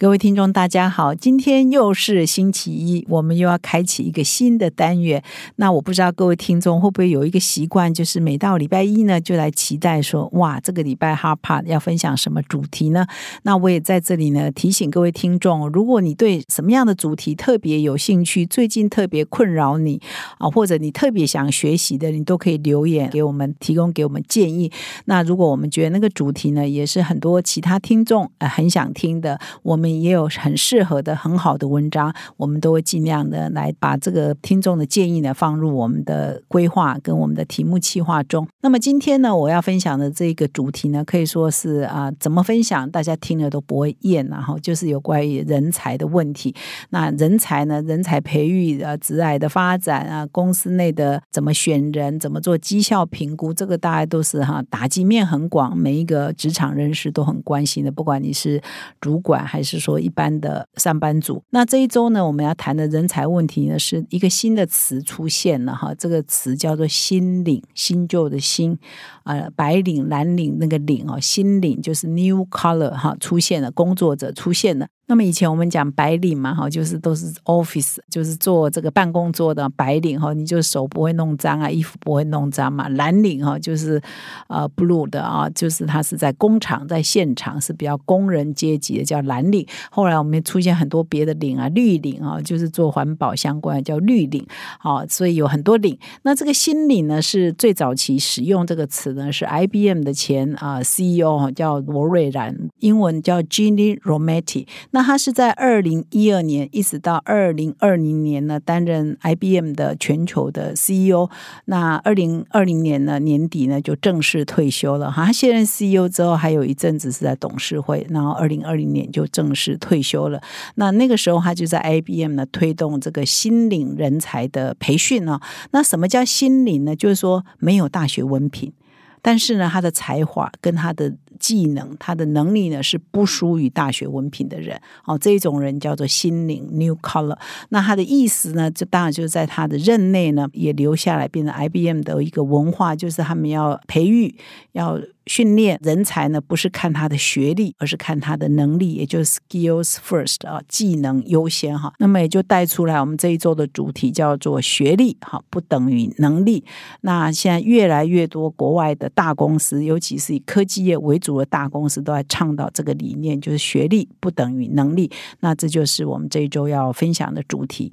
各位听众，大家好！今天又是星期一，我们又要开启一个新的单元。那我不知道各位听众会不会有一个习惯，就是每到礼拜一呢，就来期待说，哇，这个礼拜哈帕要分享什么主题呢？那我也在这里呢提醒各位听众，如果你对什么样的主题特别有兴趣，最近特别困扰你啊，或者你特别想学习的，你都可以留言给我们，提供给我们建议。那如果我们觉得那个主题呢，也是很多其他听众呃很想听的，我们。也有很适合的、很好的文章，我们都会尽量的来把这个听众的建议呢放入我们的规划跟我们的题目计划中。那么今天呢，我要分享的这个主题呢，可以说是啊，怎么分享大家听了都不会厌，然后就是有关于人才的问题。那人才呢，人才培育啊，职涯的发展啊，公司内的怎么选人，怎么做绩效评估，这个大家都是哈打击面很广，每一个职场人士都很关心的，不管你是主管还是。说一般的上班族，那这一周呢，我们要谈的人才问题呢，是一个新的词出现了哈，这个词叫做“新领”，新旧的“新”，呃，白领、蓝领那个“领”哦，新领就是 new color 哈，出现了，工作者出现了。那么以前我们讲白领嘛，哈，就是都是 office，就是做这个办公桌的白领哈，你就手不会弄脏啊，衣服不会弄脏嘛。蓝领哈，就是呃 blue 的啊，就是他是在工厂在现场是比较工人阶级的，叫蓝领。后来我们出现很多别的领啊，绿领啊，就是做环保相关的叫绿领。好，所以有很多领。那这个新领呢，是最早期使用这个词呢，是 IBM 的前啊 CEO 叫罗瑞然，英文叫 Ginny Rometty。那他是在二零一二年一直到二零二零年呢，担任 IBM 的全球的 CEO。那二零二零年呢年底呢就正式退休了。哈，他卸任 CEO 之后，还有一阵子是在董事会，然后二零二零年就正式退休了。那那个时候他就在 IBM 呢推动这个新领人才的培训呢。那什么叫新领呢？就是说没有大学文凭，但是呢他的才华跟他的技能，他的能力呢是不输于大学文凭的人哦，这种人叫做心灵 （new color）。那他的意思呢，就当然就是在他的任内呢，也留下来变成 IBM 的一个文化，就是他们要培育要。训练人才呢，不是看他的学历，而是看他的能力，也就是 skills first 啊，技能优先哈。那么也就带出来我们这一周的主题叫做学历哈，不等于能力。那现在越来越多国外的大公司，尤其是以科技业为主的大公司，都在倡导这个理念，就是学历不等于能力。那这就是我们这一周要分享的主题。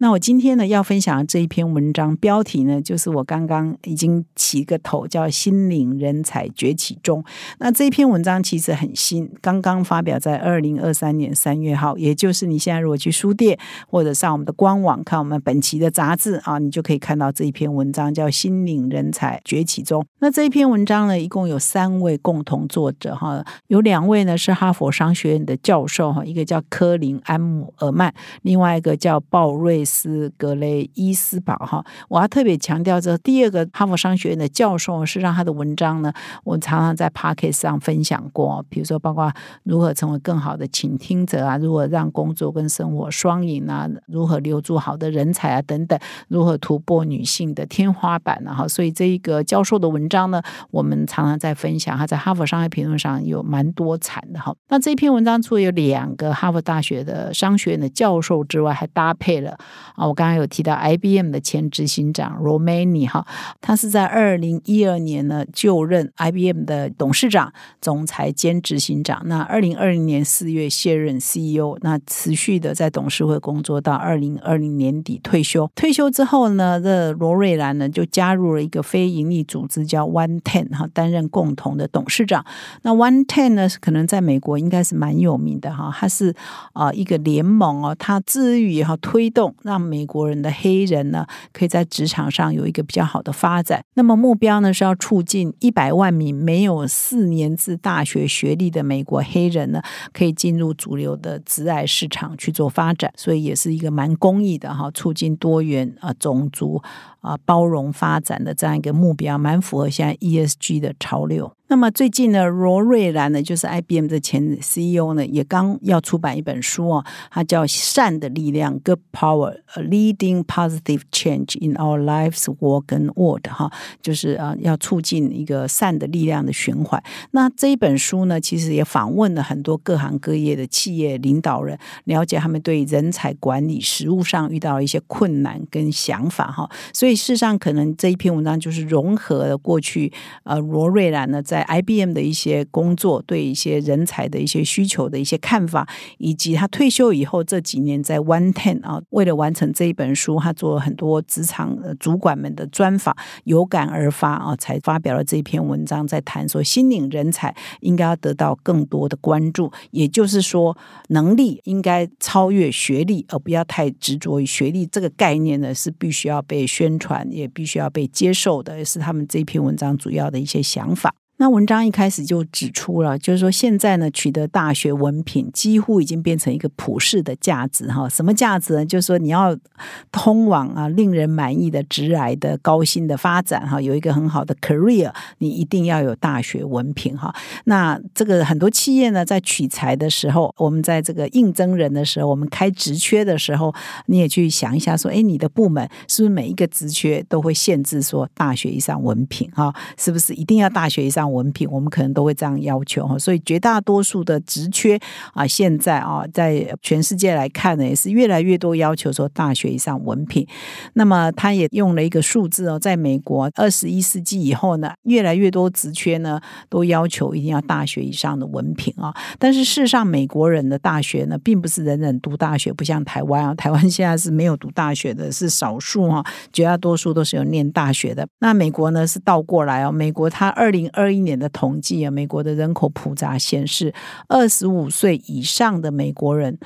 那我今天呢要分享的这一篇文章标题呢，就是我刚刚已经起个头，叫“新领人才崛起中”。那这一篇文章其实很新，刚刚发表在二零二三年三月号，也就是你现在如果去书店或者上我们的官网看我们本期的杂志啊，你就可以看到这一篇文章叫“新领人才崛起中”。那这一篇文章呢，一共有三位共同作者哈，有两位呢是哈佛商学院的教授哈，一个叫科林安姆尔曼，另外一个叫鲍瑞。斯格雷伊斯堡哈，我要特别强调，这第二个哈佛商学院的教授是让他的文章呢，我常常在 p o c k e t 上分享过，比如说包括如何成为更好的倾听者啊，如何让工作跟生活双赢啊，如何留住好的人才啊等等，如何突破女性的天花板啊哈，所以这一个教授的文章呢，我们常常在分享，他在哈佛商业评论上有蛮多产的哈。那这篇文章除了有两个哈佛大学的商学院的教授之外，还搭配了。啊，我刚刚有提到 IBM 的前执行长 Romani 哈，他是在二零一二年呢就任 IBM 的董事长、总裁兼执行长。那二零二零年四月卸任 CEO，那持续的在董事会工作到二零二零年底退休。退休之后呢，这罗瑞兰呢就加入了一个非营利组织叫 One Ten 哈，担任共同的董事长。那 One Ten 呢，可能在美国应该是蛮有名的哈，它是啊一个联盟哦，它致力于哈推动，让美国人的黑人呢可以在职场上有一个比较好的发展。那么目标呢是要促进一百万名没有四年制大学学历的美国黑人呢，可以进入主流的职癌市场去做发展，所以也是一个蛮公益的哈，促进多元啊种族啊包容发展的这样一个目标，蛮符合现在 ESG 的潮流。那么最近呢，罗瑞兰呢，就是 IBM 的前 CEO 呢，也刚要出版一本书哦，它叫《善的力量》（Good Power：A Leading Positive Change in Our Lives, Work and World） 哈，就是啊，要促进一个善的力量的循环。那这一本书呢，其实也访问了很多各行各业的企业领导人，了解他们对人才管理实务上遇到一些困难跟想法哈。所以事实上，可能这一篇文章就是融合了过去呃罗瑞兰呢在 IBM 的一些工作，对一些人才的一些需求的一些看法，以及他退休以后这几年在 One Ten 啊，为了完成这一本书，他做了很多职场主管们的专访，有感而发啊，才发表了这篇文章，在谈说新领人才应该要得到更多的关注，也就是说，能力应该超越学历，而不要太执着于学历这个概念呢，是必须要被宣传，也必须要被接受的，也是他们这篇文章主要的一些想法。那文章一开始就指出了，就是说现在呢，取得大学文凭几乎已经变成一个普世的价值哈。什么价值呢？就是说你要通往啊令人满意的职来的高薪的发展哈，有一个很好的 career，你一定要有大学文凭哈。那这个很多企业呢，在取材的时候，我们在这个应征人的时候，我们开职缺的时候，你也去想一下，说，哎，你的部门是不是每一个职缺都会限制说大学以上文凭哈？是不是一定要大学以上？文凭，我们可能都会这样要求哈，所以绝大多数的职缺啊，现在啊，在全世界来看呢，也是越来越多要求说大学以上文凭。那么他也用了一个数字哦，在美国二十一世纪以后呢，越来越多职缺呢都要求一定要大学以上的文凭啊。但是事实上，美国人的大学呢，并不是人人读大学，不像台湾啊，台湾现在是没有读大学的，是少数哈，绝大多数都是有念大学的。那美国呢是倒过来哦，美国它二零二一。一年的统计啊，美国的人口普查显示，二十五岁以上的美国人。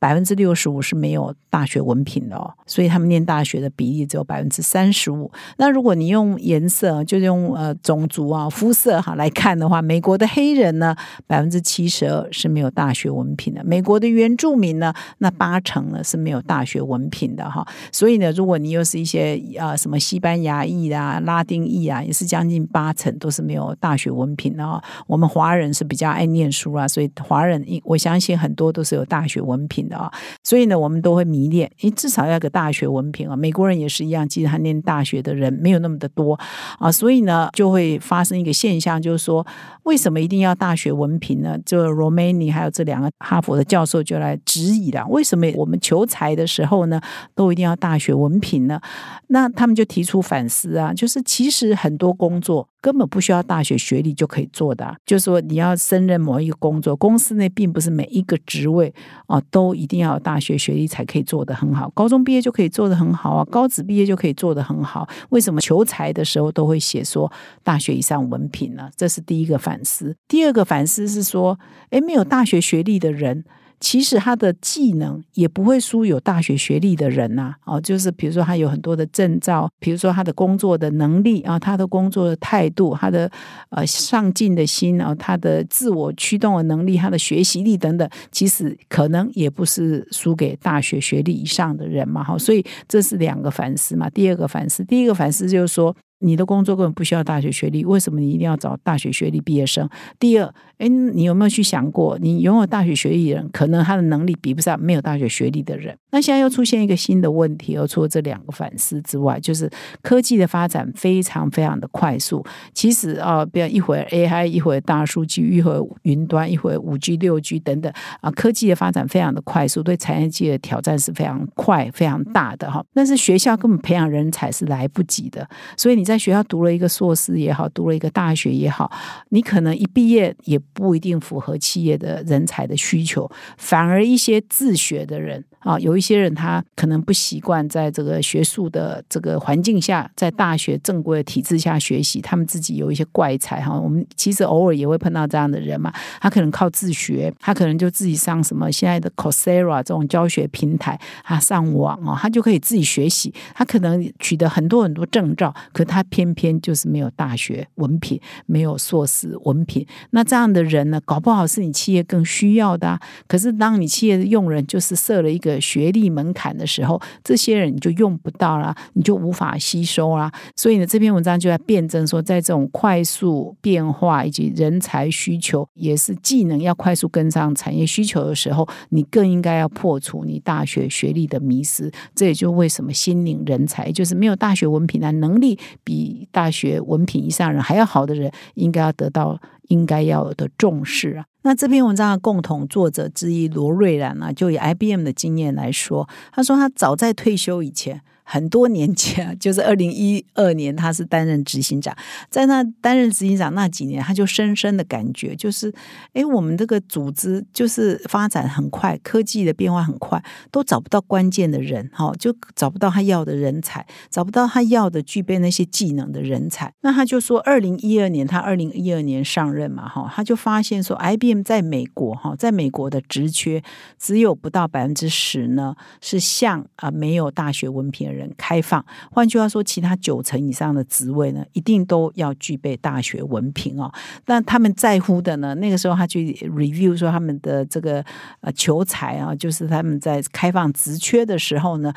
百分之六十五是没有大学文凭的哦，所以他们念大学的比例只有百分之三十五。那如果你用颜色，就用呃种族啊肤色哈来看的话，美国的黑人呢，百分之七十二是没有大学文凭的；美国的原住民呢，那八成呢是没有大学文凭的哈。所以呢，如果你又是一些啊什么西班牙裔啊、拉丁裔啊，也是将近八成都是没有大学文凭的哦。我们华人是比较爱念书啊，所以华人我相信很多都是有大学文凭。啊，所以呢，我们都会迷恋，你至少要个大学文凭啊。美国人也是一样，其实他念大学的人没有那么的多啊，所以呢，就会发生一个现象，就是说，为什么一定要大学文凭呢？就 Romani 还有这两个哈佛的教授就来质疑了，为什么我们求财的时候呢，都一定要大学文凭呢？那他们就提出反思啊，就是其实很多工作。根本不需要大学学历就可以做的，就是说你要胜任某一个工作，公司内并不是每一个职位啊都一定要有大学学历才可以做得很好，高中毕业就可以做得很好啊，高职毕业就可以做得很好。为什么求财的时候都会写说大学以上文凭呢？这是第一个反思。第二个反思是说，诶，没有大学学历的人。其实他的技能也不会输有大学学历的人呐，哦，就是比如说他有很多的证照，比如说他的工作的能力啊，他的工作的态度，他的呃上进的心啊，他的自我驱动的能力，他的学习力等等，其实可能也不是输给大学学历以上的人嘛，哈，所以这是两个反思嘛。第二个反思，第一个反思就是说。你的工作根本不需要大学学历，为什么你一定要找大学学历毕业生？第二，哎，你有没有去想过，你拥有大学学历的人，可能他的能力比不上没有大学学历的人？那现在又出现一个新的问题，而除了这两个反思之外，就是科技的发展非常非常的快速。其实啊，不要一会儿 AI，一会儿大数据，一会儿云端，一会儿五 G、六 G 等等啊，科技的发展非常的快速，对产业界的挑战是非常快、非常大的哈。但是学校根本培养人才是来不及的，所以你。在学校读了一个硕士也好，读了一个大学也好，你可能一毕业也不一定符合企业的人才的需求，反而一些自学的人。啊，有一些人他可能不习惯在这个学术的这个环境下，在大学正规的体制下学习，他们自己有一些怪才哈。我们其实偶尔也会碰到这样的人嘛，他可能靠自学，他可能就自己上什么现在的 c o s e r a 这种教学平台，他上网哦，他就可以自己学习。他可能取得很多很多证照，可他他偏偏就是没有大学文凭，没有硕士文凭。那这样的人呢，搞不好是你企业更需要的。可是当你企业的用人就是设了一个。学历门槛的时候，这些人你就用不到了，你就无法吸收啦。所以呢，这篇文章就在辩证说，在这种快速变化以及人才需求，也是技能要快速跟上产业需求的时候，你更应该要破除你大学学历的迷失。这也就为什么新领人才，就是没有大学文凭的能力比大学文凭以上人还要好的人，应该要得到应该要有的重视啊。那这篇文章的共同作者之一罗瑞兰呢，就以 IBM 的经验来说，他说他早在退休以前。很多年前，就是二零一二年，他是担任执行长。在那担任执行长那几年，他就深深的感觉，就是，哎，我们这个组织就是发展很快，科技的变化很快，都找不到关键的人，哈，就找不到他要的人才，找不到他要的具备那些技能的人才。那他就说，二零一二年，他二零一二年上任嘛，哈，他就发现说，IBM 在美国，哈，在美国的职缺只有不到百分之十呢，是向啊没有大学文凭的人。人开放，换句话说，其他九成以上的职位呢，一定都要具备大学文凭哦。那他们在乎的呢？那个时候他去 review 说他们的这个呃求才啊，就是他们在开放职缺的时候呢。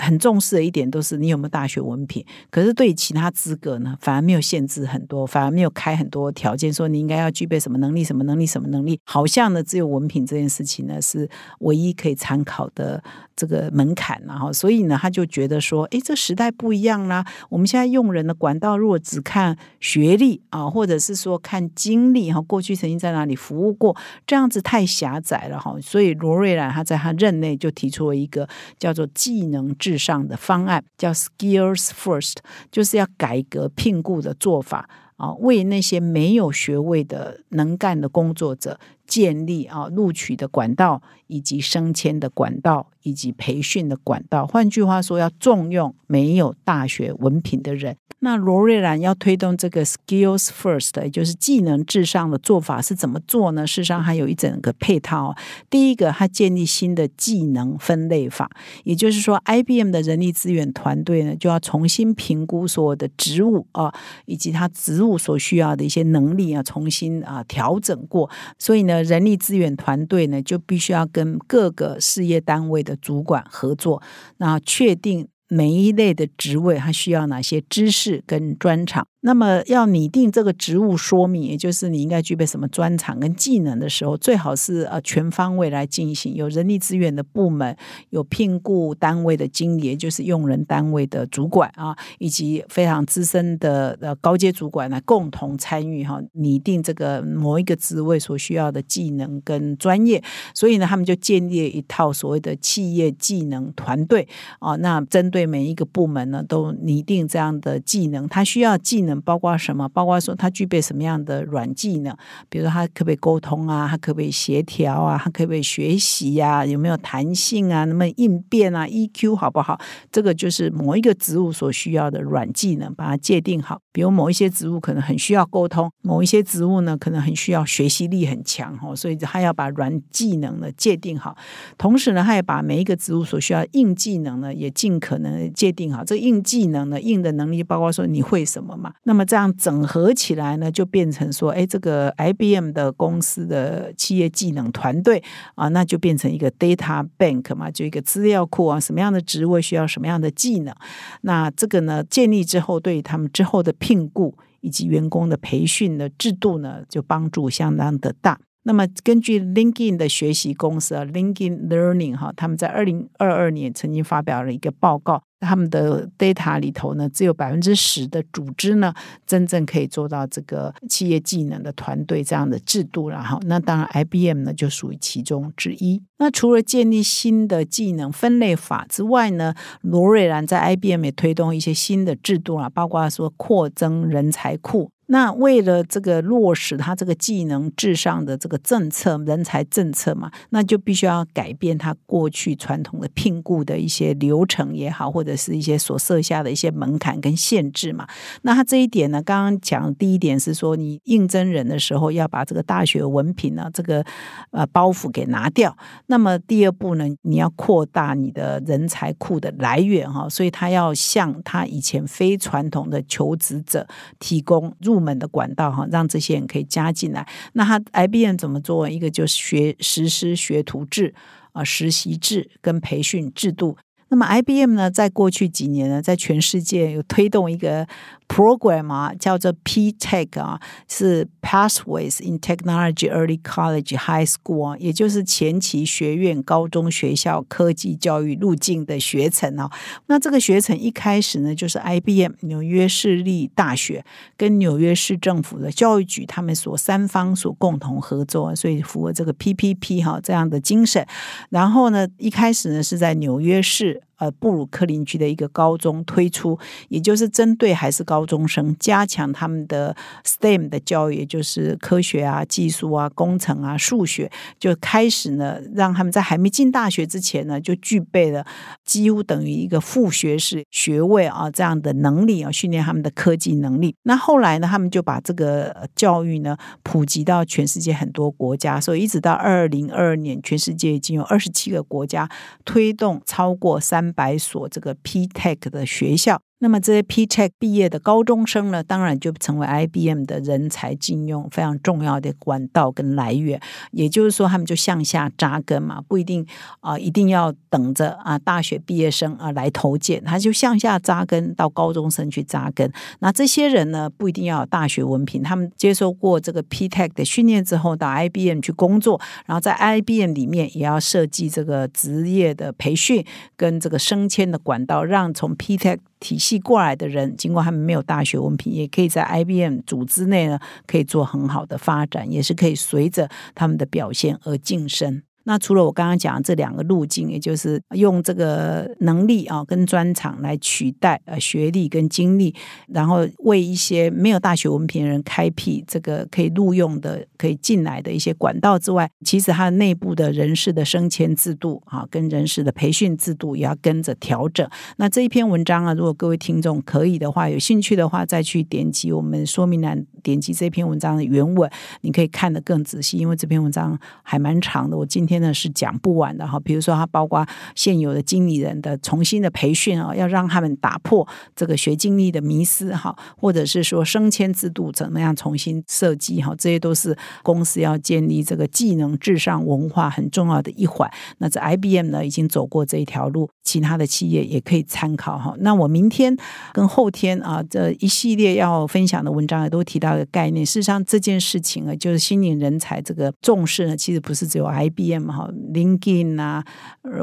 很重视的一点都是你有没有大学文凭，可是对其他资格呢，反而没有限制很多，反而没有开很多条件，说你应该要具备什么能力、什么能力、什么能力，好像呢只有文凭这件事情呢是唯一可以参考的这个门槛，然后所以呢他就觉得说，哎，这时代不一样啦，我们现在用人的管道如果只看学历啊，或者是说看经历哈，过去曾经在哪里服务过，这样子太狭窄了哈，所以罗瑞兰他在他任内就提出了一个叫做技能制。上的方案叫 Skills First，就是要改革聘雇的做法啊，为那些没有学位的能干的工作者建立啊录取的管道，以及升迁的管道，以及培训的管道。换句话说，要重用没有大学文凭的人。那罗瑞兰要推动这个 skills first，也就是技能至上的做法是怎么做呢？事实上，还有一整个配套。第一个，他建立新的技能分类法，也就是说，IBM 的人力资源团队呢，就要重新评估所有的职务啊，以及他职务所需要的一些能力啊，重新啊调整过。所以呢，人力资源团队呢，就必须要跟各个事业单位的主管合作，那确定。每一类的职位，它需要哪些知识跟专长？那么要拟定这个职务说明，也就是你应该具备什么专长跟技能的时候，最好是呃全方位来进行，有人力资源的部门，有聘雇单位的经理，也就是用人单位的主管啊，以及非常资深的呃高阶主管来共同参与哈，拟定这个某一个职位所需要的技能跟专业。所以呢，他们就建立一套所谓的企业技能团队啊，那针对每一个部门呢，都拟定这样的技能，他需要技能。包括什么？包括说他具备什么样的软技能？比如说他可不可以沟通啊？他可不可以协调啊？他可不可以学习呀？有没有弹性啊？能不能应变啊？EQ 好不好？这个就是某一个职务所需要的软技能，把它界定好。比如某一些职务可能很需要沟通，某一些职务呢可能很需要学习力很强哦，所以他要把软技能呢界定好。同时呢，他也把每一个职务所需要硬技能呢也尽可能界定好。这硬技能呢，硬的能力包括说你会什么嘛？那么这样整合起来呢，就变成说，哎，这个 IBM 的公司的企业技能团队啊，那就变成一个 data bank 嘛，就一个资料库啊，什么样的职位需要什么样的技能，那这个呢建立之后，对于他们之后的聘雇以及员工的培训的制度呢，就帮助相当的大。那么，根据 LinkedIn 的学习公司，LinkedIn Learning 哈，他们在二零二二年曾经发表了一个报告，他们的 data 里头呢，只有百分之十的组织呢，真正可以做到这个企业技能的团队这样的制度，然后，那当然 IBM 呢就属于其中之一。那除了建立新的技能分类法之外呢，罗瑞兰在 IBM 也推动一些新的制度啊，包括说扩增人才库。那为了这个落实他这个技能至上的这个政策、人才政策嘛，那就必须要改变他过去传统的聘雇的一些流程也好，或者是一些所设下的一些门槛跟限制嘛。那他这一点呢，刚刚讲第一点是说，你应征人的时候要把这个大学文凭呢，这个呃包袱给拿掉。那么第二步呢，你要扩大你的人才库的来源哈，所以他要向他以前非传统的求职者提供入。门的管道哈，让这些人可以加进来。那他 IBM 怎么做？一个就是学实施学徒制啊，实习制跟培训制度。那么 IBM 呢，在过去几年呢，在全世界有推动一个。Program 啊，叫做 P-Tech 啊，是 Pathways in Technology Early College High School 啊，也就是前期学院高中学校科技教育路径的学程啊。那这个学程一开始呢，就是 IBM 纽约市立大学跟纽约市政府的教育局他们所三方所共同合作，所以符合这个 PPP 哈这样的精神。然后呢，一开始呢是在纽约市。呃，布鲁克林区的一个高中推出，也就是针对还是高中生，加强他们的 STEM 的教育，也就是科学啊、技术啊、工程啊、数学，就开始呢，让他们在还没进大学之前呢，就具备了几乎等于一个副学士学位啊这样的能力啊，训练他们的科技能力。那后来呢，他们就把这个教育呢普及到全世界很多国家，所以一直到二零二二年，全世界已经有二十七个国家推动超过三。百所这个 P Tech 的学校。那么这些 P Tech 毕业的高中生呢，当然就成为 IBM 的人才禁用非常重要的管道跟来源。也就是说，他们就向下扎根嘛，不一定啊，一定要等着啊大学毕业生啊来投件，他就向下扎根到高中生去扎根。那这些人呢，不一定要有大学文凭，他们接受过这个 P Tech 的训练之后，到 IBM 去工作，然后在 IBM 里面也要设计这个职业的培训跟这个升迁的管道，让从 P Tech。体系过来的人，尽管他们没有大学文凭，也可以在 IBM 组织内呢，可以做很好的发展，也是可以随着他们的表现而晋升。那除了我刚刚讲的这两个路径，也就是用这个能力啊跟专长来取代呃学历跟经历，然后为一些没有大学文凭的人开辟这个可以录用的、可以进来的一些管道之外，其实它内部的人事的升迁制度啊，跟人事的培训制度也要跟着调整。那这一篇文章啊，如果各位听众可以的话，有兴趣的话，再去点击我们说明栏，点击这篇文章的原文，你可以看得更仔细，因为这篇文章还蛮长的。我今天呢是讲不完的哈，比如说它包括现有的经理人的重新的培训啊，要让他们打破这个学经历的迷思哈，或者是说升迁制度怎么样重新设计哈，这些都是公司要建立这个技能至上文化很重要的一环。那这 IBM 呢已经走过这一条路，其他的企业也可以参考哈。那我明天跟后天啊这一系列要分享的文章也都提到一个概念，事实上这件事情啊，就是新领人才这个重视呢，其实不是只有 IBM 哈。LinkedIn 啊，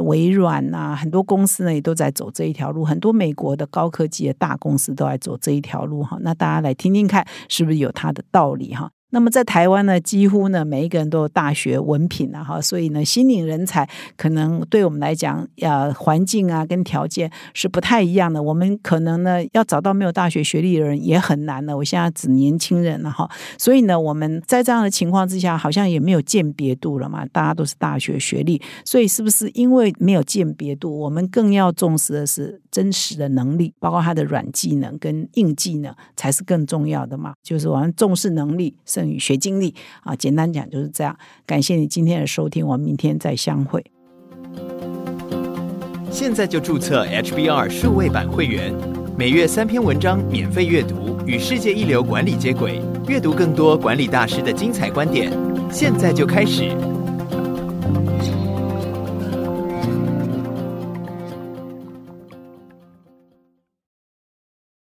微软啊，很多公司呢也都在走这一条路，很多美国的高科技的大公司都在走这一条路哈。那大家来听听看，是不是有它的道理哈？那么在台湾呢，几乎呢每一个人都有大学文凭了哈，所以呢，新领人才可能对我们来讲，呃，环境啊跟条件是不太一样的。我们可能呢要找到没有大学学历的人也很难了。我现在指年轻人了哈，所以呢，我们在这样的情况之下，好像也没有鉴别度了嘛，大家都是大学学历，所以是不是因为没有鉴别度，我们更要重视的是真实的能力，包括他的软技能跟硬技能才是更重要的嘛？就是我们重视能力。剩余学经历啊，简单讲就是这样。感谢你今天的收听，我们明天再相会。现在就注册 HBR 数位版会员，每月三篇文章免费阅读，与世界一流管理接轨，阅读更多管理大师的精彩观点。现在就开始，